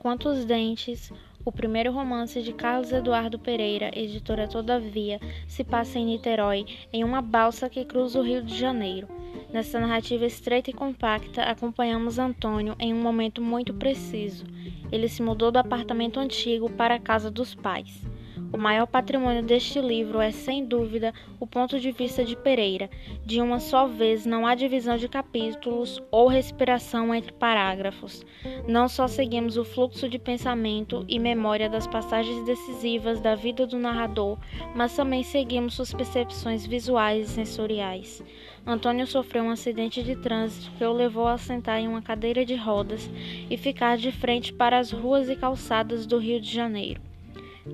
Enquanto os Dentes, o primeiro romance de Carlos Eduardo Pereira, editora Todavia, se passa em Niterói, em uma balsa que cruza o Rio de Janeiro. Nessa narrativa estreita e compacta, acompanhamos Antônio em um momento muito preciso. Ele se mudou do apartamento antigo para a casa dos pais. O maior patrimônio deste livro é, sem dúvida, o ponto de vista de Pereira. De uma só vez, não há divisão de capítulos ou respiração entre parágrafos. Não só seguimos o fluxo de pensamento e memória das passagens decisivas da vida do narrador, mas também seguimos suas percepções visuais e sensoriais. Antônio sofreu um acidente de trânsito que o levou a sentar em uma cadeira de rodas e ficar de frente para as ruas e calçadas do Rio de Janeiro.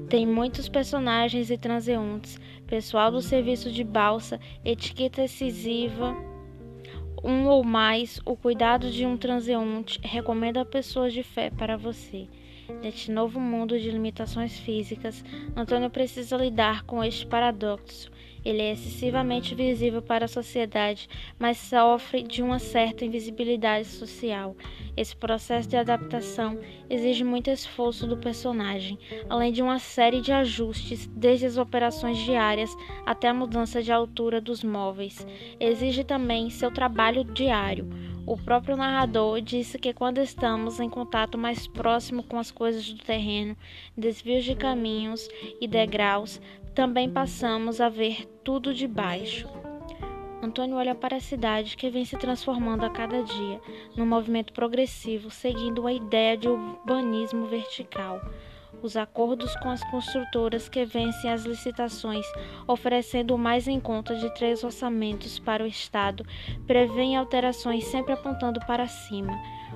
Tem muitos personagens e transeuntes, pessoal do serviço de balsa, etiqueta excessiva, um ou mais, o cuidado de um transeunte recomenda pessoas de fé para você. Neste novo mundo de limitações físicas, Antônio precisa lidar com este paradoxo ele é excessivamente visível para a sociedade, mas sofre de uma certa invisibilidade social. Esse processo de adaptação exige muito esforço do personagem, além de uma série de ajustes, desde as operações diárias até a mudança de altura dos móveis. Exige também seu trabalho diário. O próprio narrador disse que quando estamos em contato mais próximo com as coisas do terreno, desvios de caminhos e degraus, também passamos a ver tudo de baixo. Antônio olha para a cidade que vem se transformando a cada dia, num movimento progressivo, seguindo a ideia de urbanismo vertical. Os acordos com as construtoras que vencem as licitações, oferecendo mais em conta de três orçamentos para o Estado, prevêem alterações sempre apontando para cima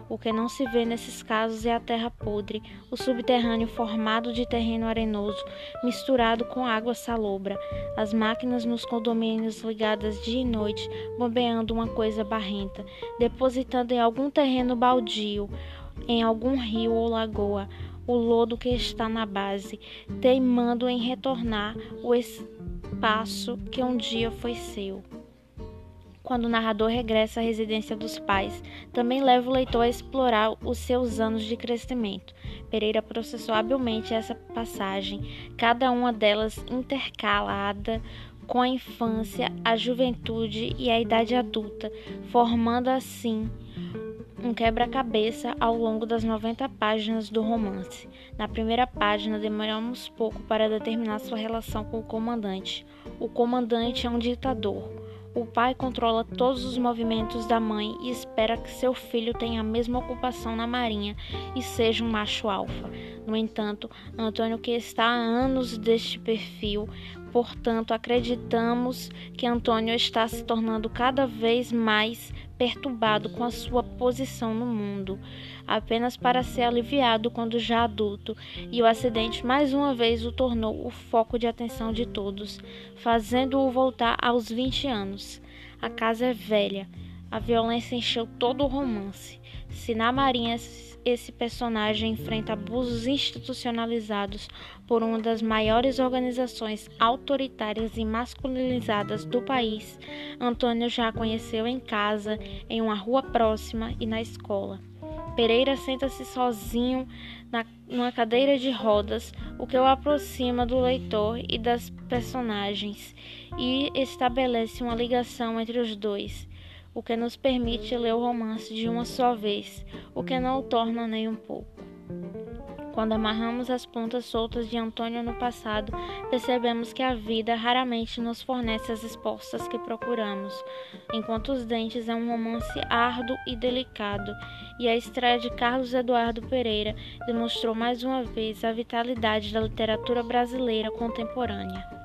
o que não se vê nesses casos é a terra podre, o subterrâneo formado de terreno arenoso, misturado com água salobra, as máquinas nos condomínios ligadas dia e noite, bombeando uma coisa barrenta, depositando em algum terreno baldio, em algum rio ou lagoa, o lodo que está na base, teimando em retornar o espaço que um dia foi seu quando o narrador regressa à residência dos pais, também leva o leitor a explorar os seus anos de crescimento. Pereira processou habilmente essa passagem, cada uma delas intercalada com a infância, a juventude e a idade adulta, formando assim um quebra-cabeça ao longo das 90 páginas do romance. Na primeira página, demoramos pouco para determinar sua relação com o comandante. O comandante é um ditador o pai controla todos os movimentos da mãe e espera que seu filho tenha a mesma ocupação na marinha e seja um macho alfa. No entanto, Antônio, que está há anos deste perfil, portanto, acreditamos que Antônio está se tornando cada vez mais perturbado com a sua posição no mundo, apenas para ser aliviado quando já adulto, e o acidente mais uma vez o tornou o foco de atenção de todos, fazendo-o voltar aos 20 anos. A casa é velha, a violência encheu todo o romance. Se na Marinha esse personagem enfrenta abusos institucionalizados por uma das maiores organizações autoritárias e masculinizadas do país, Antônio já conheceu em casa, em uma rua próxima e na escola. Pereira senta-se sozinho na, numa cadeira de rodas, o que o aproxima do leitor e das personagens e estabelece uma ligação entre os dois o que nos permite ler o romance de uma só vez, o que não o torna nem um pouco. Quando amarramos as pontas soltas de Antônio no passado, percebemos que a vida raramente nos fornece as respostas que procuramos. Enquanto os Dentes é um romance árduo e delicado, e a estreia de Carlos Eduardo Pereira demonstrou mais uma vez a vitalidade da literatura brasileira contemporânea.